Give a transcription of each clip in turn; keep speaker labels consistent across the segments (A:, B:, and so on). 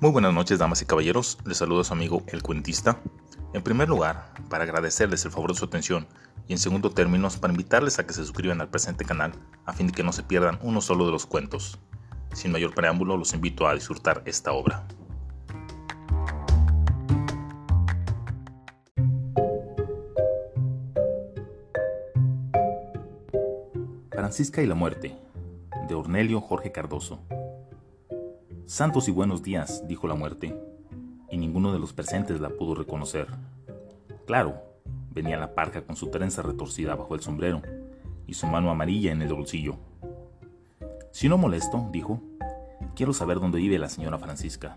A: Muy buenas noches, damas y caballeros. Les saluda su amigo el cuentista. En primer lugar, para agradecerles el favor de su atención y en segundo término, para invitarles a que se suscriban al presente canal a fin de que no se pierdan uno solo de los cuentos. Sin mayor preámbulo, los invito a disfrutar esta obra. Francisca y la muerte, de Ornelio Jorge Cardoso. Santos y buenos días, dijo la muerte, y ninguno de los presentes la pudo reconocer. Claro, venía la parca con su trenza retorcida bajo el sombrero y su mano amarilla en el bolsillo. Si no molesto, dijo, quiero saber dónde vive la señora Francisca.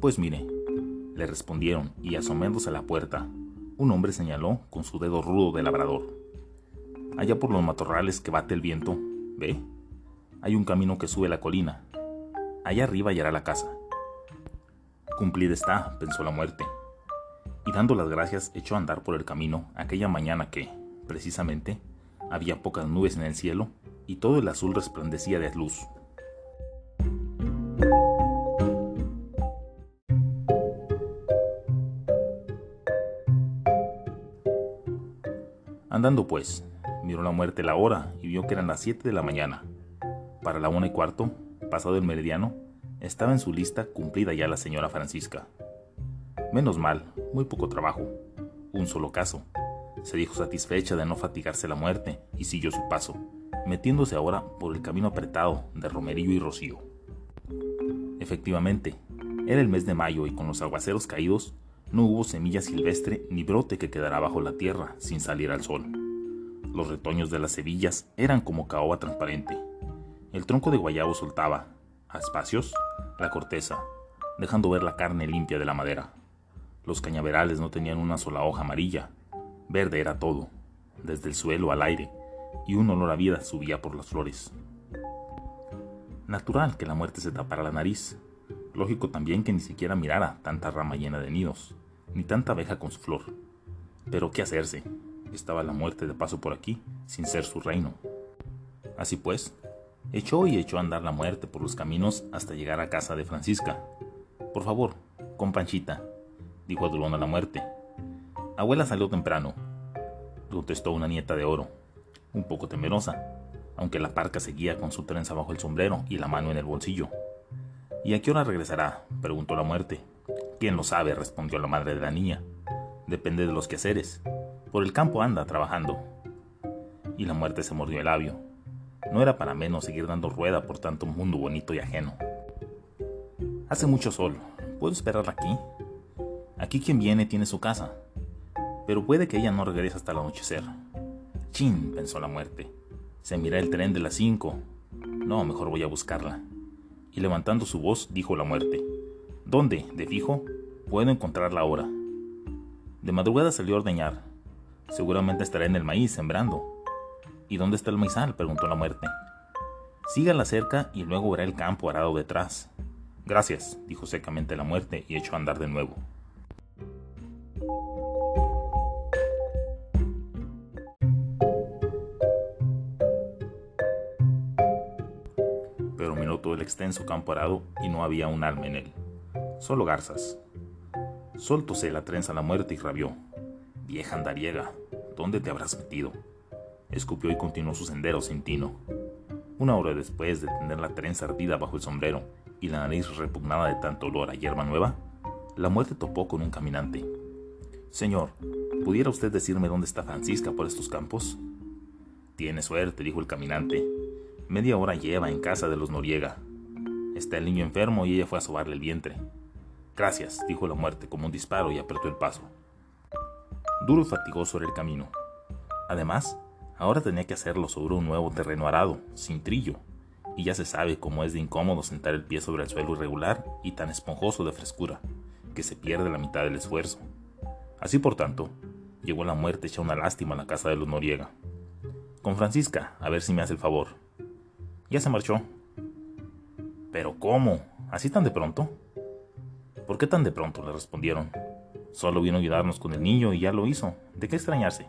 A: Pues mire, le respondieron, y asomándose a la puerta, un hombre señaló con su dedo rudo de labrador. Allá por los matorrales que bate el viento, ¿ve? Hay un camino que sube la colina, Allá arriba hallará la casa. Cumplida está, pensó la muerte, y dando las gracias echó a andar por el camino aquella mañana que, precisamente, había pocas nubes en el cielo y todo el azul resplandecía de luz. Andando pues, miró la muerte la hora y vio que eran las siete de la mañana. Para la una y cuarto pasado el meridiano, estaba en su lista cumplida ya la señora Francisca. Menos mal, muy poco trabajo, un solo caso. Se dijo satisfecha de no fatigarse la muerte y siguió su paso, metiéndose ahora por el camino apretado de Romerillo y Rocío. Efectivamente, era el mes de mayo y con los aguaceros caídos no hubo semilla silvestre ni brote que quedara bajo la tierra sin salir al sol. Los retoños de las cebillas eran como caoba transparente, el tronco de guayabo soltaba, a espacios, la corteza, dejando ver la carne limpia de la madera. Los cañaverales no tenían una sola hoja amarilla. Verde era todo, desde el suelo al aire, y un olor a vida subía por las flores. Natural que la muerte se tapara la nariz. Lógico también que ni siquiera mirara tanta rama llena de nidos, ni tanta abeja con su flor. Pero qué hacerse, estaba la muerte de paso por aquí, sin ser su reino. Así pues, Echó y echó a andar la muerte por los caminos hasta llegar a casa de Francisca. Por favor, con Panchita, dijo a la muerte. Abuela salió temprano, contestó una nieta de oro, un poco temerosa, aunque la parca seguía con su trenza bajo el sombrero y la mano en el bolsillo. ¿Y a qué hora regresará? preguntó la muerte. ¿Quién lo sabe? respondió la madre de la niña. Depende de los quehaceres. Por el campo anda trabajando. Y la muerte se mordió el labio. No era para menos seguir dando rueda por tanto mundo bonito y ajeno. Hace mucho sol. ¿Puedo esperarla aquí? Aquí quien viene tiene su casa. Pero puede que ella no regrese hasta el anochecer. Chin, pensó la muerte. Se mira el tren de las cinco. No, mejor voy a buscarla. Y levantando su voz, dijo la muerte. ¿Dónde? ¿De fijo? Puedo encontrarla ahora. De madrugada salió a ordeñar. Seguramente estará en el maíz sembrando. ¿Y dónde está el maizal? preguntó la muerte. Sígala cerca y luego verá el campo arado detrás. Gracias, dijo secamente la muerte y echó a andar de nuevo. Pero miró todo el extenso campo arado y no había un alma en él, solo garzas. Soltóse la trenza la muerte y rabió. Vieja andariega, ¿dónde te habrás metido? Escupió y continuó su sendero sin tino. Una hora después de tener la trenza ardida bajo el sombrero y la nariz repugnada de tanto olor a hierba nueva, la muerte topó con un caminante. Señor, ¿pudiera usted decirme dónde está Francisca por estos campos? Tiene suerte, dijo el caminante. Media hora lleva en casa de los Noriega. Está el niño enfermo y ella fue a sobarle el vientre. Gracias, dijo la muerte como un disparo y apretó el paso. Duro y fatigoso era el camino. Además, Ahora tenía que hacerlo sobre un nuevo terreno arado, sin trillo, y ya se sabe cómo es de incómodo sentar el pie sobre el suelo irregular y tan esponjoso de frescura, que se pierde la mitad del esfuerzo. Así por tanto, llegó la muerte hecha una lástima a la casa de los Noriega. Con Francisca, a ver si me hace el favor. Ya se marchó. ¿Pero cómo? ¿Así tan de pronto? ¿Por qué tan de pronto? le respondieron. Solo vino a ayudarnos con el niño y ya lo hizo. ¿De qué extrañarse?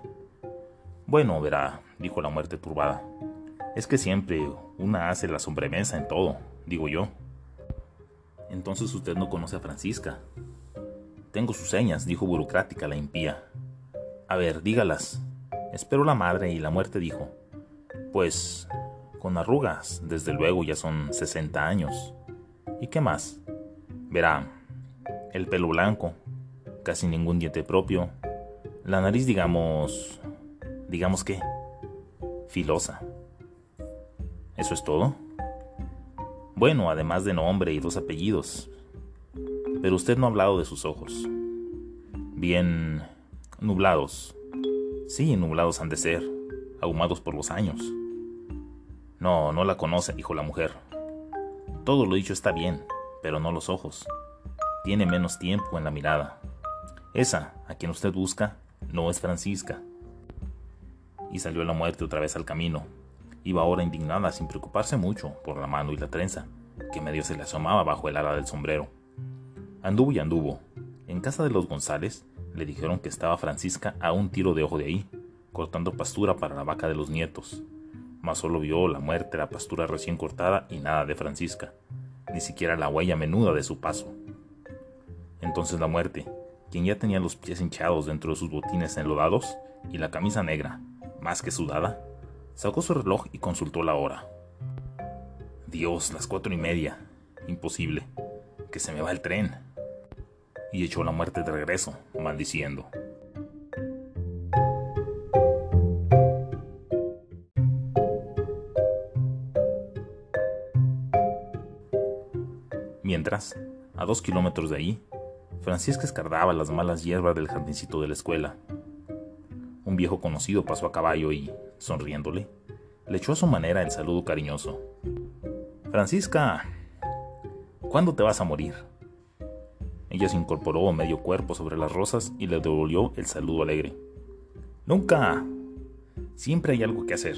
A: Bueno, verá, dijo la muerte turbada. Es que siempre una hace la sobremesa en todo, digo yo. Entonces usted no conoce a Francisca. Tengo sus señas, dijo burocrática la impía. A ver, dígalas. Esperó la madre y la muerte dijo. Pues, con arrugas, desde luego ya son 60 años. ¿Y qué más? Verá, el pelo blanco, casi ningún diente propio, la nariz digamos... digamos qué, filosa. ¿Eso es todo? Bueno, además de nombre y dos apellidos. Pero usted no ha hablado de sus ojos. Bien nublados. Sí, nublados han de ser, ahumados por los años. No, no la conoce, dijo la mujer. Todo lo dicho está bien, pero no los ojos. Tiene menos tiempo en la mirada. Esa, a quien usted busca, no es Francisca. Y salió la muerte otra vez al camino. Iba ahora indignada sin preocuparse mucho por la mano y la trenza, que medio se le asomaba bajo el ala del sombrero. Anduvo y anduvo. En casa de los González le dijeron que estaba Francisca a un tiro de ojo de ahí, cortando pastura para la vaca de los nietos. Mas solo vio la muerte, la pastura recién cortada y nada de Francisca, ni siquiera la huella menuda de su paso. Entonces la muerte, quien ya tenía los pies hinchados dentro de sus botines enlodados y la camisa negra, más que sudada, sacó su reloj y consultó la hora. Dios, las cuatro y media. Imposible. Que se me va el tren. Y echó la muerte de regreso, maldiciendo. Mientras, a dos kilómetros de ahí, Francisca escardaba las malas hierbas del jardincito de la escuela. Un viejo conocido pasó a caballo y, sonriéndole, le echó a su manera el saludo cariñoso. Francisca, ¿cuándo te vas a morir? Ella se incorporó medio cuerpo sobre las rosas y le devolvió el saludo alegre. Nunca. Siempre hay algo que hacer.